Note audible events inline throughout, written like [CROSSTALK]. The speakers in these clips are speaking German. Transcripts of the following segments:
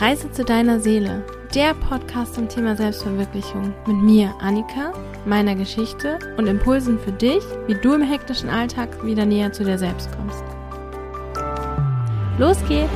Reise zu deiner Seele, der Podcast zum Thema Selbstverwirklichung mit mir, Annika, meiner Geschichte und Impulsen für dich, wie du im hektischen Alltag wieder näher zu dir selbst kommst. Los geht's!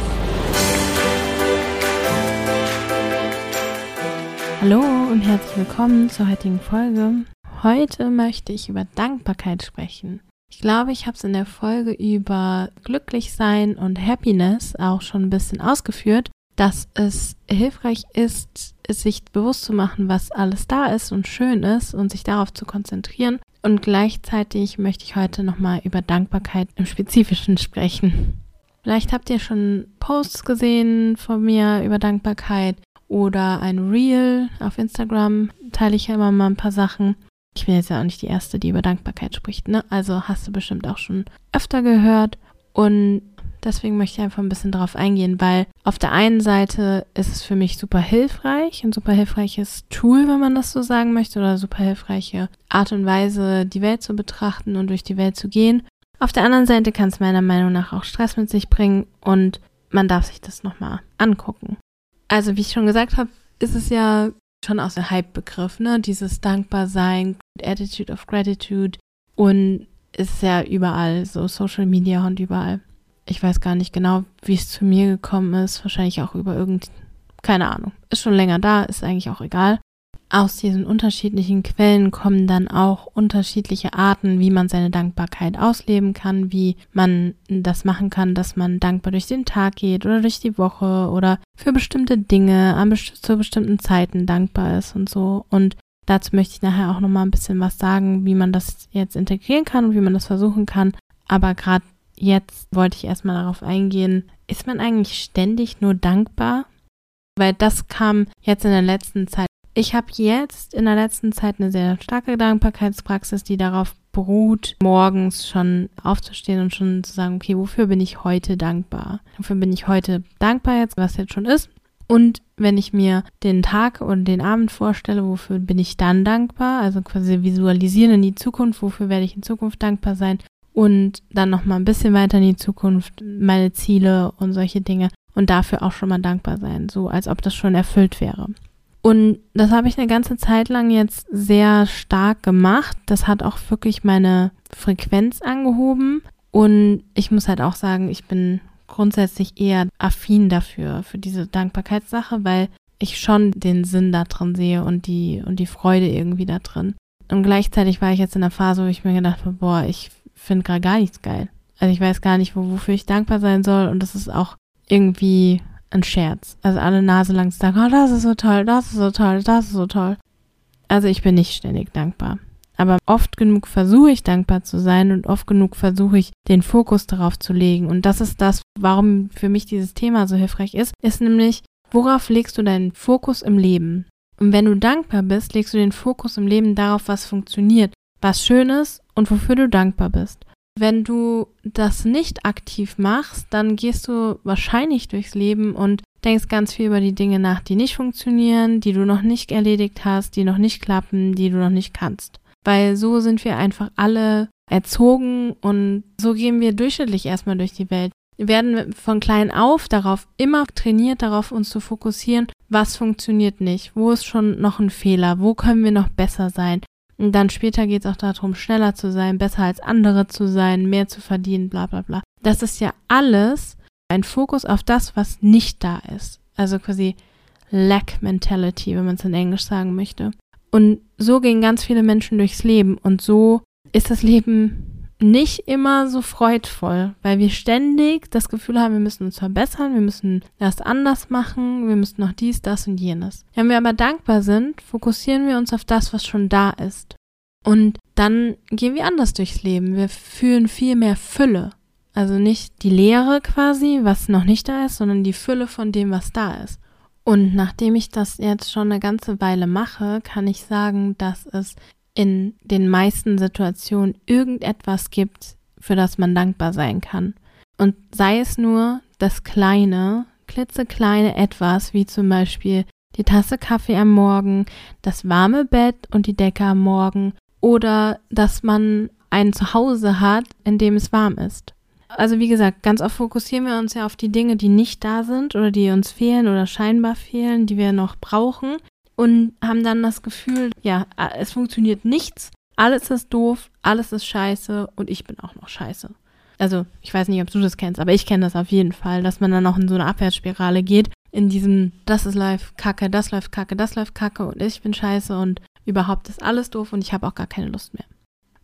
Hallo und herzlich willkommen zur heutigen Folge. Heute möchte ich über Dankbarkeit sprechen. Ich glaube, ich habe es in der Folge über Glücklichsein und Happiness auch schon ein bisschen ausgeführt dass es hilfreich ist, sich bewusst zu machen, was alles da ist und schön ist und sich darauf zu konzentrieren. Und gleichzeitig möchte ich heute nochmal über Dankbarkeit im Spezifischen sprechen. Vielleicht habt ihr schon Posts gesehen von mir über Dankbarkeit oder ein Reel auf Instagram. Teile ich ja immer mal ein paar Sachen. Ich bin jetzt ja auch nicht die Erste, die über Dankbarkeit spricht, ne? Also hast du bestimmt auch schon öfter gehört. Und Deswegen möchte ich einfach ein bisschen darauf eingehen, weil auf der einen Seite ist es für mich super hilfreich, ein super hilfreiches Tool, wenn man das so sagen möchte, oder super hilfreiche Art und Weise, die Welt zu betrachten und durch die Welt zu gehen. Auf der anderen Seite kann es meiner Meinung nach auch Stress mit sich bringen und man darf sich das nochmal angucken. Also wie ich schon gesagt habe, ist es ja schon aus der Hype-Begriff, ne? Dieses Dankbarsein, Attitude of Gratitude und ist ja überall, so Social Media und überall ich weiß gar nicht genau, wie es zu mir gekommen ist. Wahrscheinlich auch über irgend, keine Ahnung. Ist schon länger da, ist eigentlich auch egal. Aus diesen unterschiedlichen Quellen kommen dann auch unterschiedliche Arten, wie man seine Dankbarkeit ausleben kann, wie man das machen kann, dass man dankbar durch den Tag geht oder durch die Woche oder für bestimmte Dinge an best zu bestimmten Zeiten dankbar ist und so. Und dazu möchte ich nachher auch nochmal ein bisschen was sagen, wie man das jetzt integrieren kann und wie man das versuchen kann. Aber gerade Jetzt wollte ich erstmal darauf eingehen, ist man eigentlich ständig nur dankbar? Weil das kam jetzt in der letzten Zeit. Ich habe jetzt in der letzten Zeit eine sehr starke Dankbarkeitspraxis, die darauf beruht, morgens schon aufzustehen und schon zu sagen, okay, wofür bin ich heute dankbar? Wofür bin ich heute dankbar jetzt, was jetzt schon ist? Und wenn ich mir den Tag und den Abend vorstelle, wofür bin ich dann dankbar? Also quasi visualisieren in die Zukunft, wofür werde ich in Zukunft dankbar sein? Und dann noch mal ein bisschen weiter in die Zukunft meine Ziele und solche Dinge und dafür auch schon mal dankbar sein, so als ob das schon erfüllt wäre. Und das habe ich eine ganze Zeit lang jetzt sehr stark gemacht. Das hat auch wirklich meine Frequenz angehoben. Und ich muss halt auch sagen, ich bin grundsätzlich eher affin dafür, für diese Dankbarkeitssache, weil ich schon den Sinn da drin sehe und die, und die Freude irgendwie da drin. Und gleichzeitig war ich jetzt in der Phase, wo ich mir gedacht habe, boah, ich finde gerade gar nichts geil. Also ich weiß gar nicht, wo, wofür ich dankbar sein soll und das ist auch irgendwie ein Scherz. Also alle Nase lang sagen, oh, das ist so toll, das ist so toll, das ist so toll. Also ich bin nicht ständig dankbar. Aber oft genug versuche ich dankbar zu sein und oft genug versuche ich den Fokus darauf zu legen. Und das ist das, warum für mich dieses Thema so hilfreich ist, ist nämlich, worauf legst du deinen Fokus im Leben? Und wenn du dankbar bist, legst du den Fokus im Leben darauf, was funktioniert, was schön ist und wofür du dankbar bist. Wenn du das nicht aktiv machst, dann gehst du wahrscheinlich durchs Leben und denkst ganz viel über die Dinge nach, die nicht funktionieren, die du noch nicht erledigt hast, die noch nicht klappen, die du noch nicht kannst. Weil so sind wir einfach alle erzogen und so gehen wir durchschnittlich erstmal durch die Welt. Wir werden von klein auf darauf immer trainiert, darauf uns zu fokussieren, was funktioniert nicht, wo ist schon noch ein Fehler, wo können wir noch besser sein, und dann später geht es auch darum, schneller zu sein, besser als andere zu sein, mehr zu verdienen, bla bla bla. Das ist ja alles ein Fokus auf das, was nicht da ist. Also quasi Lack Mentality, wenn man es in Englisch sagen möchte. Und so gehen ganz viele Menschen durchs Leben und so ist das Leben nicht immer so freudvoll, weil wir ständig das Gefühl haben, wir müssen uns verbessern, wir müssen das anders machen, wir müssen noch dies, das und jenes. Wenn wir aber dankbar sind, fokussieren wir uns auf das, was schon da ist. Und dann gehen wir anders durchs Leben. Wir fühlen viel mehr Fülle. Also nicht die Leere quasi, was noch nicht da ist, sondern die Fülle von dem, was da ist. Und nachdem ich das jetzt schon eine ganze Weile mache, kann ich sagen, dass es in den meisten Situationen irgendetwas gibt, für das man dankbar sein kann. Und sei es nur das kleine, klitzekleine etwas, wie zum Beispiel die Tasse Kaffee am Morgen, das warme Bett und die Decke am Morgen oder dass man ein Zuhause hat, in dem es warm ist. also wie gesagt, ganz oft fokussieren wir uns ja auf die Dinge, die nicht da sind oder die uns fehlen oder scheinbar fehlen, die wir noch brauchen und haben dann das Gefühl, ja, es funktioniert nichts, alles ist doof, alles ist scheiße und ich bin auch noch scheiße. Also, ich weiß nicht, ob du das kennst, aber ich kenne das auf jeden Fall, dass man dann auch in so eine Abwärtsspirale geht, in diesem, das ist live kacke, das läuft kacke, das läuft kacke und ich bin scheiße und überhaupt ist alles doof und ich habe auch gar keine Lust mehr.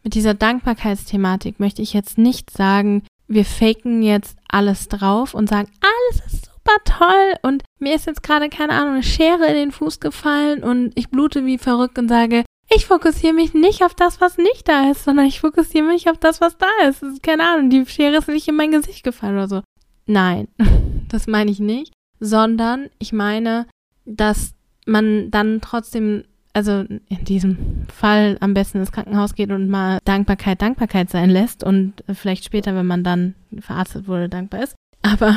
Mit dieser Dankbarkeitsthematik möchte ich jetzt nicht sagen, wir faken jetzt alles drauf und sagen, alles ist super toll und mir ist jetzt gerade, keine Ahnung, eine Schere in den Fuß gefallen und ich blute wie verrückt und sage, ich fokussiere mich nicht auf das, was nicht da ist, sondern ich fokussiere mich auf das, was da ist. ist. Keine Ahnung, die Schere ist nicht in mein Gesicht gefallen oder so. Nein, [LAUGHS] das meine ich nicht, sondern ich meine, dass man dann trotzdem also in diesem Fall am besten ins Krankenhaus geht und mal Dankbarkeit Dankbarkeit sein lässt und vielleicht später, wenn man dann verarztet wurde, dankbar ist. Aber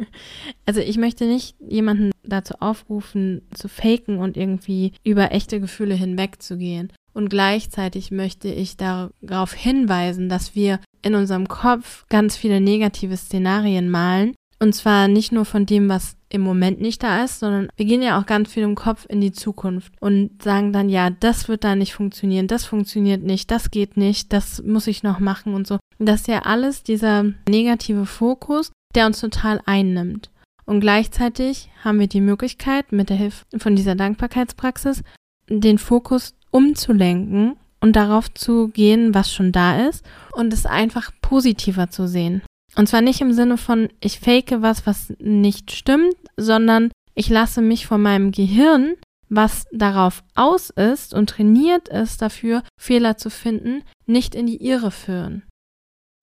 [LAUGHS] also ich möchte nicht jemanden dazu aufrufen, zu faken und irgendwie über echte Gefühle hinwegzugehen. Und gleichzeitig möchte ich darauf hinweisen, dass wir in unserem Kopf ganz viele negative Szenarien malen, und zwar nicht nur von dem, was im Moment nicht da ist, sondern wir gehen ja auch ganz viel im Kopf in die Zukunft und sagen dann, ja, das wird da nicht funktionieren, das funktioniert nicht, das geht nicht, das muss ich noch machen und so. das ist ja alles dieser negative Fokus, der uns total einnimmt. Und gleichzeitig haben wir die Möglichkeit, mit der Hilfe von dieser Dankbarkeitspraxis den Fokus umzulenken und darauf zu gehen, was schon da ist und es einfach positiver zu sehen. Und zwar nicht im Sinne von, ich fake was, was nicht stimmt, sondern ich lasse mich von meinem Gehirn, was darauf aus ist und trainiert ist dafür, Fehler zu finden, nicht in die Irre führen.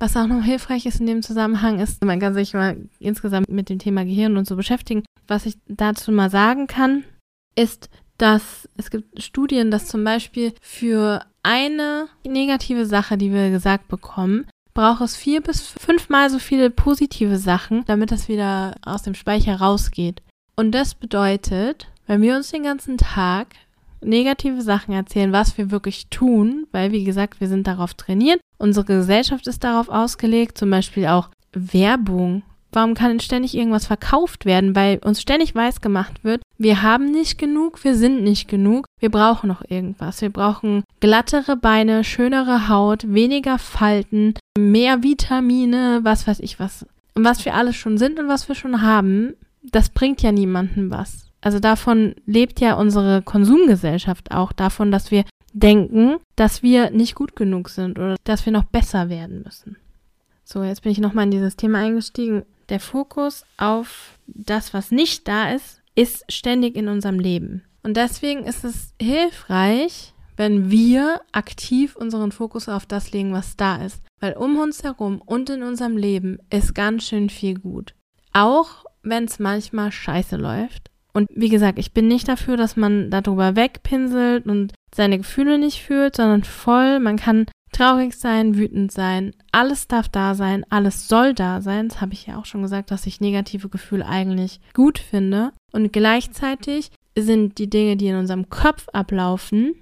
Was auch noch hilfreich ist in dem Zusammenhang ist, man kann sich mal insgesamt mit dem Thema Gehirn und so beschäftigen. Was ich dazu mal sagen kann, ist, dass es gibt Studien, dass zum Beispiel für eine negative Sache, die wir gesagt bekommen, braucht es vier bis fünfmal so viele positive Sachen, damit das wieder aus dem Speicher rausgeht. Und das bedeutet, wenn wir uns den ganzen Tag negative Sachen erzählen, was wir wirklich tun, weil wie gesagt, wir sind darauf trainiert. Unsere Gesellschaft ist darauf ausgelegt, zum Beispiel auch Werbung Warum kann ständig irgendwas verkauft werden? Weil uns ständig weiß gemacht wird, wir haben nicht genug, wir sind nicht genug, wir brauchen noch irgendwas. Wir brauchen glattere Beine, schönere Haut, weniger Falten, mehr Vitamine, was weiß ich was. Und was wir alles schon sind und was wir schon haben, das bringt ja niemandem was. Also davon lebt ja unsere Konsumgesellschaft auch, davon, dass wir denken, dass wir nicht gut genug sind oder dass wir noch besser werden müssen. So, jetzt bin ich nochmal in dieses Thema eingestiegen der Fokus auf das, was nicht da ist, ist ständig in unserem Leben. Und deswegen ist es hilfreich, wenn wir aktiv unseren Fokus auf das legen, was da ist. Weil um uns herum und in unserem Leben ist ganz schön viel gut. Auch wenn es manchmal scheiße läuft. Und wie gesagt, ich bin nicht dafür, dass man darüber wegpinselt und seine Gefühle nicht fühlt, sondern voll, man kann traurig sein, wütend sein, alles darf da sein, alles soll da sein. Das habe ich ja auch schon gesagt, dass ich negative Gefühle eigentlich gut finde. Und gleichzeitig sind die Dinge, die in unserem Kopf ablaufen,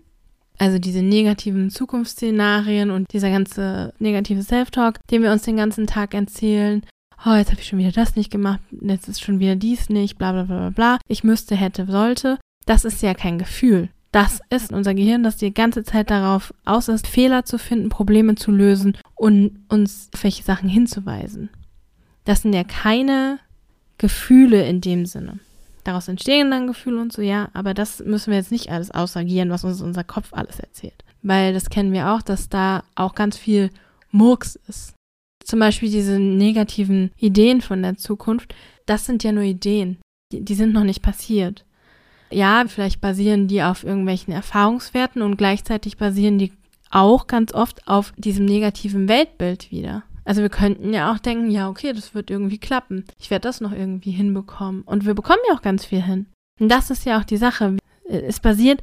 also diese negativen Zukunftsszenarien und dieser ganze negative Self-Talk, den wir uns den ganzen Tag erzählen. Oh, jetzt habe ich schon wieder das nicht gemacht, jetzt ist schon wieder dies nicht, bla bla bla bla. Ich müsste, hätte, sollte. Das ist ja kein Gefühl. Das ist unser Gehirn, das die ganze Zeit darauf aus ist, Fehler zu finden, Probleme zu lösen und uns auf welche Sachen hinzuweisen. Das sind ja keine Gefühle in dem Sinne. Daraus entstehen dann Gefühle und so, ja, aber das müssen wir jetzt nicht alles ausagieren, was uns unser Kopf alles erzählt. Weil das kennen wir auch, dass da auch ganz viel Murks ist. Zum Beispiel diese negativen Ideen von der Zukunft, das sind ja nur Ideen. Die, die sind noch nicht passiert ja, vielleicht basieren die auf irgendwelchen Erfahrungswerten und gleichzeitig basieren die auch ganz oft auf diesem negativen Weltbild wieder. Also wir könnten ja auch denken, ja, okay, das wird irgendwie klappen. Ich werde das noch irgendwie hinbekommen. Und wir bekommen ja auch ganz viel hin. Und das ist ja auch die Sache. Es basiert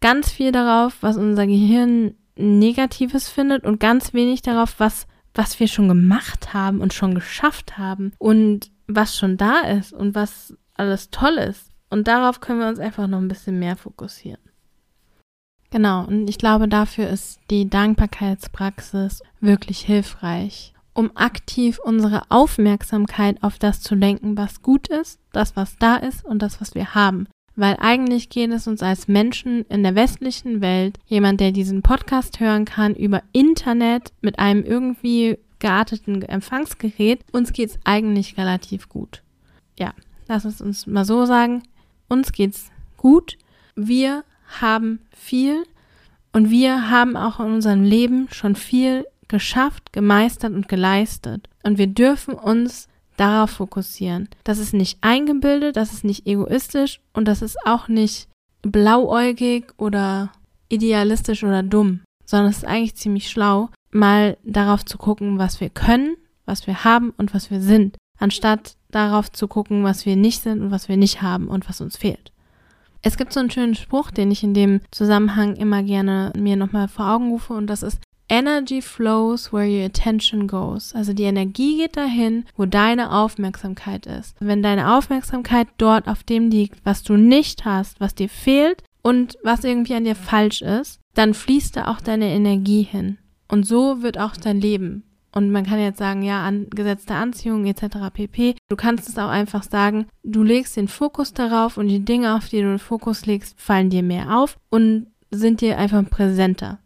ganz viel darauf, was unser Gehirn Negatives findet und ganz wenig darauf, was, was wir schon gemacht haben und schon geschafft haben und was schon da ist und was alles toll ist. Und darauf können wir uns einfach noch ein bisschen mehr fokussieren. Genau, und ich glaube, dafür ist die Dankbarkeitspraxis wirklich hilfreich, um aktiv unsere Aufmerksamkeit auf das zu lenken, was gut ist, das, was da ist und das, was wir haben. Weil eigentlich geht es uns als Menschen in der westlichen Welt, jemand, der diesen Podcast hören kann, über Internet mit einem irgendwie gearteten Empfangsgerät, uns geht es eigentlich relativ gut. Ja, lass es uns mal so sagen. Uns geht's gut. Wir haben viel und wir haben auch in unserem Leben schon viel geschafft, gemeistert und geleistet. Und wir dürfen uns darauf fokussieren. Das ist nicht eingebildet, das ist nicht egoistisch und das ist auch nicht blauäugig oder idealistisch oder dumm, sondern es ist eigentlich ziemlich schlau, mal darauf zu gucken, was wir können, was wir haben und was wir sind, anstatt darauf zu gucken, was wir nicht sind und was wir nicht haben und was uns fehlt. Es gibt so einen schönen Spruch, den ich in dem Zusammenhang immer gerne mir nochmal vor Augen rufe und das ist Energy flows where your attention goes. Also die Energie geht dahin, wo deine Aufmerksamkeit ist. Wenn deine Aufmerksamkeit dort auf dem liegt, was du nicht hast, was dir fehlt und was irgendwie an dir falsch ist, dann fließt da auch deine Energie hin. Und so wird auch dein Leben. Und man kann jetzt sagen, ja, an Gesetz der Anziehung etc. pp. Du kannst es auch einfach sagen, du legst den Fokus darauf und die Dinge, auf die du den Fokus legst, fallen dir mehr auf und sind dir einfach präsenter.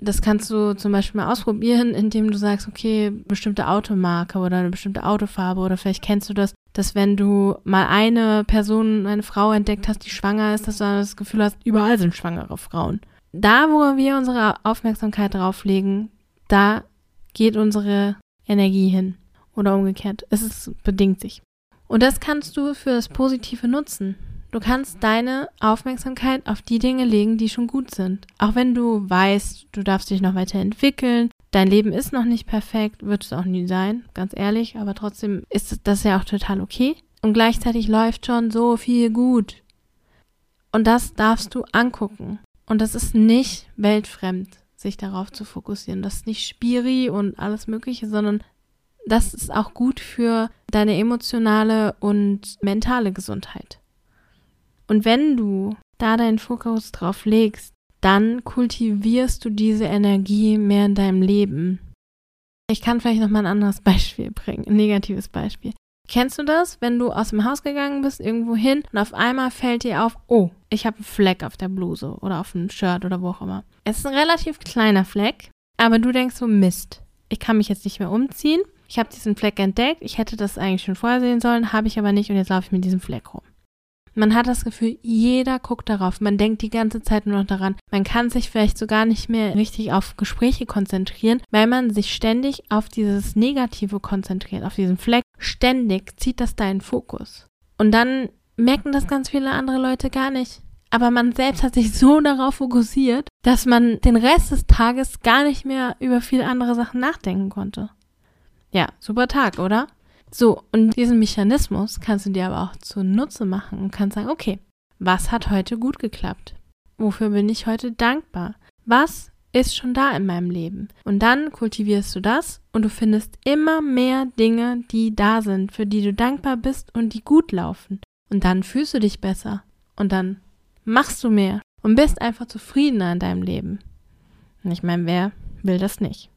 Das kannst du zum Beispiel mal ausprobieren, indem du sagst, okay, bestimmte Automarke oder eine bestimmte Autofarbe oder vielleicht kennst du das, dass wenn du mal eine Person, eine Frau entdeckt hast, die schwanger ist, dass du das Gefühl hast, überall sind schwangere Frauen. Da, wo wir unsere Aufmerksamkeit drauf legen, da geht unsere Energie hin. Oder umgekehrt. Es ist, bedingt sich. Und das kannst du für das Positive nutzen. Du kannst deine Aufmerksamkeit auf die Dinge legen, die schon gut sind. Auch wenn du weißt, du darfst dich noch weiterentwickeln, dein Leben ist noch nicht perfekt, wird es auch nie sein, ganz ehrlich, aber trotzdem ist das ja auch total okay. Und gleichzeitig läuft schon so viel gut. Und das darfst du angucken. Und das ist nicht weltfremd, sich darauf zu fokussieren. Das ist nicht Spiri und alles Mögliche, sondern das ist auch gut für deine emotionale und mentale Gesundheit. Und wenn du da deinen Fokus drauf legst, dann kultivierst du diese Energie mehr in deinem Leben. Ich kann vielleicht noch mal ein anderes [LAUGHS] Beispiel bringen, ein negatives Beispiel. Kennst du das, wenn du aus dem Haus gegangen bist, irgendwo hin und auf einmal fällt dir auf, oh, ich habe einen Fleck auf der Bluse oder auf dem Shirt oder wo auch immer. Es ist ein relativ kleiner Fleck, aber du denkst so, Mist, ich kann mich jetzt nicht mehr umziehen. Ich habe diesen Fleck entdeckt, ich hätte das eigentlich schon vorher sehen sollen, habe ich aber nicht und jetzt laufe ich mit diesem Fleck rum. Man hat das Gefühl, jeder guckt darauf. Man denkt die ganze Zeit nur noch daran. Man kann sich vielleicht so gar nicht mehr richtig auf Gespräche konzentrieren, weil man sich ständig auf dieses Negative konzentriert, auf diesen Fleck. Ständig zieht das deinen Fokus. Und dann merken das ganz viele andere Leute gar nicht. Aber man selbst hat sich [LAUGHS] so darauf fokussiert, dass man den Rest des Tages gar nicht mehr über viele andere Sachen nachdenken konnte. Ja, super Tag, oder? So, und diesen Mechanismus kannst du dir aber auch zunutze machen und kannst sagen, okay, was hat heute gut geklappt? Wofür bin ich heute dankbar? Was ist schon da in meinem Leben? Und dann kultivierst du das und du findest immer mehr Dinge, die da sind, für die du dankbar bist und die gut laufen. Und dann fühlst du dich besser. Und dann machst du mehr und bist einfach zufriedener in deinem Leben. Und ich meine, wer will das nicht?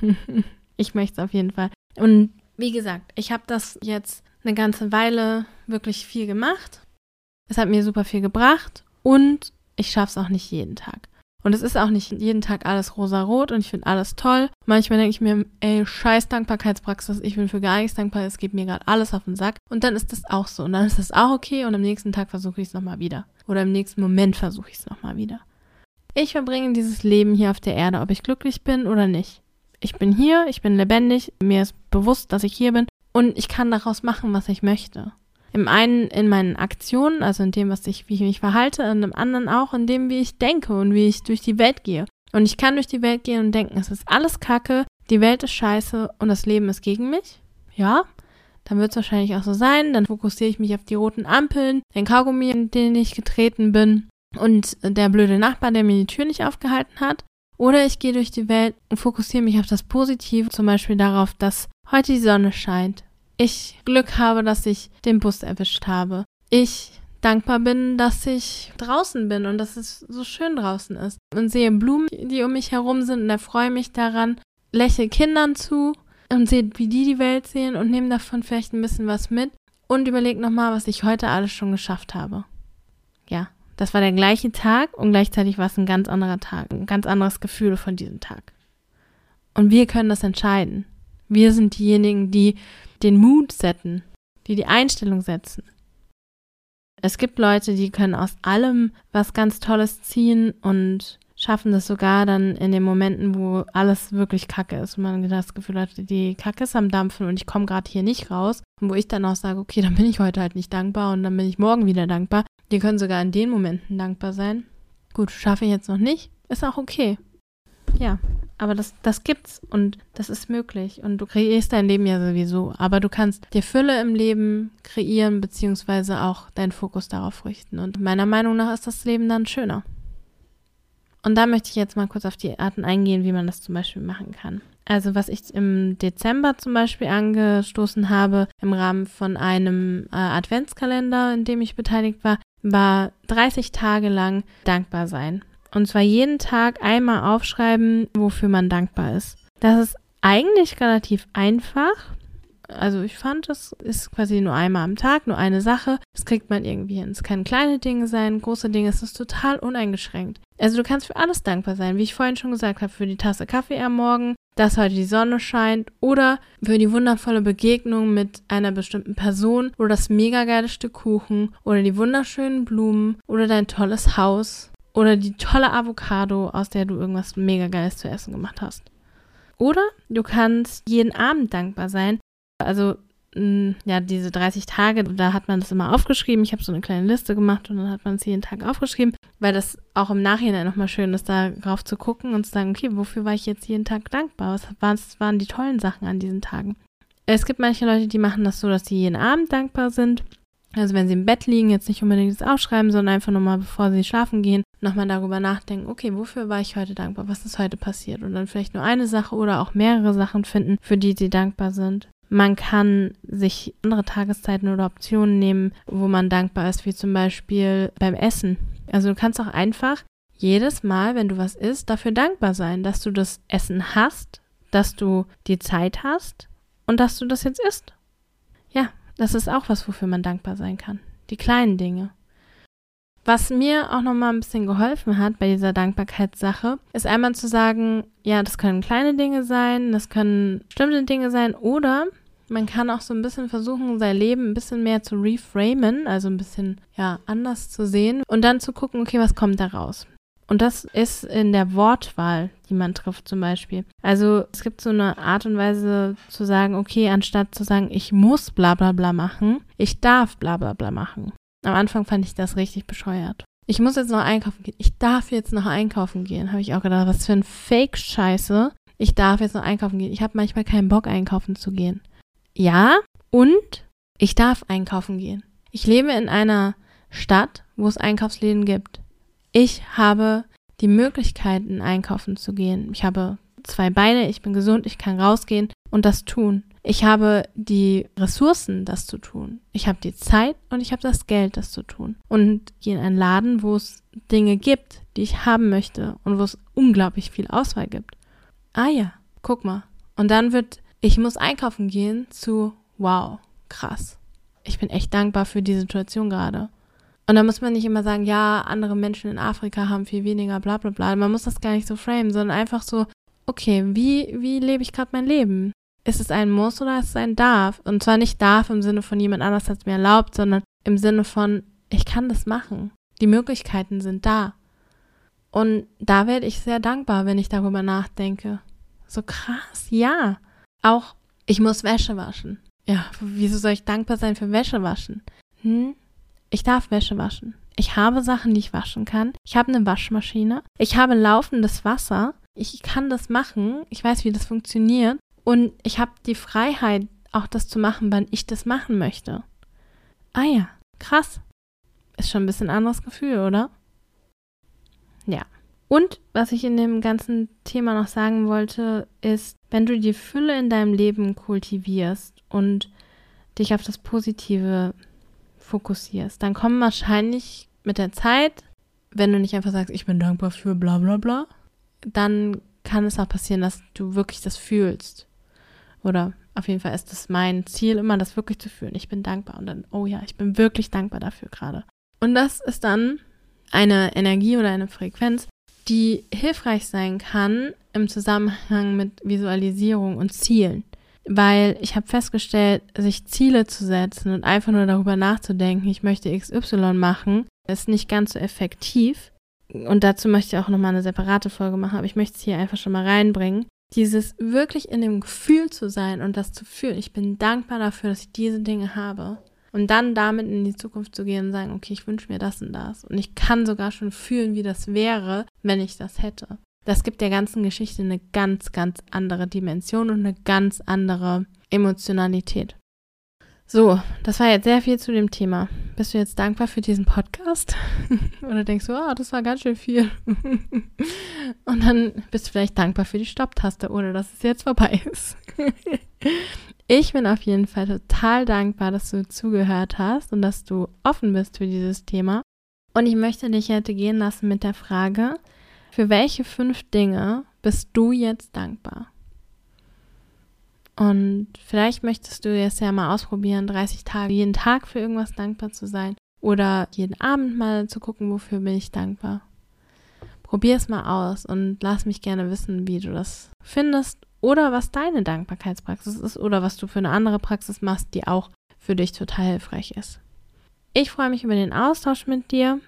[LAUGHS] ich möchte es auf jeden Fall. Und wie gesagt, ich habe das jetzt eine ganze Weile wirklich viel gemacht. Es hat mir super viel gebracht und ich schaffe es auch nicht jeden Tag. Und es ist auch nicht jeden Tag alles rosa-rot und ich finde alles toll. Manchmal denke ich mir, ey, scheiß Dankbarkeitspraxis, ich bin für gar nichts dankbar, es geht mir gerade alles auf den Sack. Und dann ist das auch so. Und dann ist das auch okay und am nächsten Tag versuche ich es nochmal wieder. Oder im nächsten Moment versuche ich es nochmal wieder. Ich verbringe dieses Leben hier auf der Erde, ob ich glücklich bin oder nicht ich bin hier, ich bin lebendig, mir ist bewusst, dass ich hier bin und ich kann daraus machen, was ich möchte. Im einen in meinen Aktionen, also in dem, was ich, wie ich mich verhalte, und im anderen auch in dem, wie ich denke und wie ich durch die Welt gehe. Und ich kann durch die Welt gehen und denken, es ist alles Kacke, die Welt ist scheiße und das Leben ist gegen mich. Ja, dann wird es wahrscheinlich auch so sein. Dann fokussiere ich mich auf die roten Ampeln, den Kaugummi, in den ich getreten bin und der blöde Nachbar, der mir die Tür nicht aufgehalten hat. Oder ich gehe durch die Welt und fokussiere mich auf das Positive, zum Beispiel darauf, dass heute die Sonne scheint. Ich Glück habe, dass ich den Bus erwischt habe. Ich dankbar bin, dass ich draußen bin und dass es so schön draußen ist. Und sehe Blumen, die um mich herum sind und erfreue mich daran. Lächle Kindern zu und seht, wie die die Welt sehen und nehmt davon vielleicht ein bisschen was mit und überlegt nochmal, was ich heute alles schon geschafft habe. Ja, das war der gleiche Tag und gleichzeitig war es ein ganz anderer Tag, ein ganz anderes Gefühl von diesem Tag. Und wir können das entscheiden. Wir sind diejenigen, die den Mut setzen, die die Einstellung setzen. Es gibt Leute, die können aus allem was ganz Tolles ziehen und schaffen das sogar dann in den Momenten, wo alles wirklich kacke ist und man das Gefühl hat, die Kacke ist am Dampfen und ich komme gerade hier nicht raus. Und wo ich dann auch sage, okay, dann bin ich heute halt nicht dankbar und dann bin ich morgen wieder dankbar. Die können sogar in den Momenten dankbar sein. Gut, schaffe ich jetzt noch nicht, ist auch okay. Ja, aber das, das gibt's und das ist möglich. Und du kreierst dein Leben ja sowieso. Aber du kannst dir Fülle im Leben kreieren, beziehungsweise auch deinen Fokus darauf richten. Und meiner Meinung nach ist das Leben dann schöner. Und da möchte ich jetzt mal kurz auf die Arten eingehen, wie man das zum Beispiel machen kann. Also was ich im Dezember zum Beispiel angestoßen habe, im Rahmen von einem äh, Adventskalender, in dem ich beteiligt war, war 30 Tage lang dankbar sein. Und zwar jeden Tag einmal aufschreiben, wofür man dankbar ist. Das ist eigentlich relativ einfach. Also ich fand, das ist quasi nur einmal am Tag, nur eine Sache. Das kriegt man irgendwie hin. Es können kleine Dinge sein, große Dinge. Es ist total uneingeschränkt. Also du kannst für alles dankbar sein, wie ich vorhin schon gesagt habe, für die Tasse Kaffee am Morgen, dass heute die Sonne scheint oder für die wundervolle Begegnung mit einer bestimmten Person oder das mega geile Stück Kuchen oder die wunderschönen Blumen oder dein tolles Haus oder die tolle Avocado, aus der du irgendwas mega geiles zu essen gemacht hast. Oder du kannst jeden Abend dankbar sein. Also ja, diese 30 Tage, da hat man das immer aufgeschrieben. Ich habe so eine kleine Liste gemacht und dann hat man es jeden Tag aufgeschrieben, weil das auch im Nachhinein nochmal schön ist, da drauf zu gucken und zu sagen, okay, wofür war ich jetzt jeden Tag dankbar? Was, was waren die tollen Sachen an diesen Tagen? Es gibt manche Leute, die machen das so, dass sie jeden Abend dankbar sind. Also wenn sie im Bett liegen, jetzt nicht unbedingt das aufschreiben, sondern einfach nochmal, bevor sie schlafen gehen, nochmal darüber nachdenken, okay, wofür war ich heute dankbar? Was ist heute passiert? Und dann vielleicht nur eine Sache oder auch mehrere Sachen finden, für die sie dankbar sind. Man kann sich andere Tageszeiten oder Optionen nehmen, wo man dankbar ist, wie zum Beispiel beim Essen. Also du kannst auch einfach jedes Mal, wenn du was isst, dafür dankbar sein, dass du das Essen hast, dass du die Zeit hast und dass du das jetzt isst. Ja, das ist auch was, wofür man dankbar sein kann. Die kleinen Dinge. Was mir auch nochmal ein bisschen geholfen hat bei dieser Dankbarkeitssache, ist einmal zu sagen, ja, das können kleine Dinge sein, das können bestimmte Dinge sein oder man kann auch so ein bisschen versuchen, sein Leben ein bisschen mehr zu reframen, also ein bisschen, ja, anders zu sehen und dann zu gucken, okay, was kommt da raus? Und das ist in der Wortwahl, die man trifft zum Beispiel. Also es gibt so eine Art und Weise zu sagen, okay, anstatt zu sagen, ich muss bla bla bla machen, ich darf bla bla bla machen. Am Anfang fand ich das richtig bescheuert. Ich muss jetzt noch einkaufen gehen. Ich darf jetzt noch einkaufen gehen. Habe ich auch gedacht, was für ein Fake-Scheiße. Ich darf jetzt noch einkaufen gehen. Ich habe manchmal keinen Bock, einkaufen zu gehen. Ja, und ich darf einkaufen gehen. Ich lebe in einer Stadt, wo es Einkaufsläden gibt. Ich habe die Möglichkeiten, einkaufen zu gehen. Ich habe zwei Beine, ich bin gesund, ich kann rausgehen und das tun. Ich habe die Ressourcen, das zu tun. Ich habe die Zeit und ich habe das Geld, das zu tun. Und gehe in einen Laden, wo es Dinge gibt, die ich haben möchte und wo es unglaublich viel Auswahl gibt. Ah ja, guck mal. Und dann wird, ich muss einkaufen gehen zu, wow, krass. Ich bin echt dankbar für die Situation gerade. Und da muss man nicht immer sagen, ja, andere Menschen in Afrika haben viel weniger, bla bla bla. Man muss das gar nicht so framen, sondern einfach so, okay, wie, wie lebe ich gerade mein Leben? Ist es ein Muss oder ist es ein Darf? Und zwar nicht Darf im Sinne von jemand anders hat es mir erlaubt, sondern im Sinne von, ich kann das machen. Die Möglichkeiten sind da. Und da werde ich sehr dankbar, wenn ich darüber nachdenke. So krass, ja. Auch, ich muss Wäsche waschen. Ja, wieso soll ich dankbar sein für Wäsche waschen? Hm? Ich darf Wäsche waschen. Ich habe Sachen, die ich waschen kann. Ich habe eine Waschmaschine. Ich habe laufendes Wasser. Ich kann das machen. Ich weiß, wie das funktioniert. Und ich habe die Freiheit, auch das zu machen, wann ich das machen möchte. Ah ja, krass. Ist schon ein bisschen anderes Gefühl, oder? Ja. Und was ich in dem ganzen Thema noch sagen wollte, ist, wenn du die Fülle in deinem Leben kultivierst und dich auf das Positive fokussierst, dann kommen wahrscheinlich mit der Zeit, wenn du nicht einfach sagst, ich bin dankbar für bla bla bla, dann kann es auch passieren, dass du wirklich das fühlst Oder auf jeden Fall ist es mein Ziel, immer das wirklich zu fühlen. Ich bin dankbar und dann, oh ja, ich bin wirklich dankbar dafür gerade. Und das ist dann eine Energie oder eine Frequenz, die hilfreich sein kann im Zusammenhang mit Visualisierung und Zielen. Weil ich habe festgestellt, sich Ziele zu setzen und einfach nur darüber nachzudenken, ich möchte XY machen, ist nicht ganz so effektiv. Und dazu möchte ich auch nochmal eine separate Folge machen, aber ich möchte es hier einfach schon mal reinbringen. Dieses wirklich in dem Gefühl zu sein und das zu fühlen. Ich bin dankbar dafür, dass ich diese Dinge habe. Und dann damit in die Zukunft zu gehen und sagen, okay, ich wünsche mir das und das. Und ich kann sogar schon fühlen, wie das wäre, wenn ich das hätte. Das gibt der ganzen Geschichte eine ganz, ganz andere Dimension und eine ganz andere Emotionalität. So, das war jetzt sehr viel zu dem Thema. Bist du jetzt dankbar für diesen Podcast? [LAUGHS] Oder denkst du, oh, das war ganz schön viel? [LAUGHS] Und dann bist du vielleicht dankbar für die Stopptaste oder dass es jetzt vorbei ist. [LAUGHS] Ich bin auf jeden Fall total dankbar, dass du zugehört hast und dass du offen bist für dieses Thema. Und ich möchte dich heute gehen lassen mit der Frage, für welche fünf Dinge bist du jetzt dankbar? Und vielleicht möchtest du jetzt ja mal ausprobieren, 30 Tage jeden Tag für irgendwas dankbar zu sein oder jeden Abend mal zu gucken, wofür bin ich dankbar. Probier es mal aus und lass mich gerne wissen, wie du das findest oder was deine Dankbarkeitspraxis ist oder was du für eine andere Praxis machst, die auch für dich total hilfreich ist. Ich freue mich über den Austausch mit dir.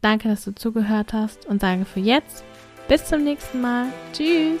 Danke, dass du zugehört hast und sage für jetzt bis zum nächsten Mal. Tschüss.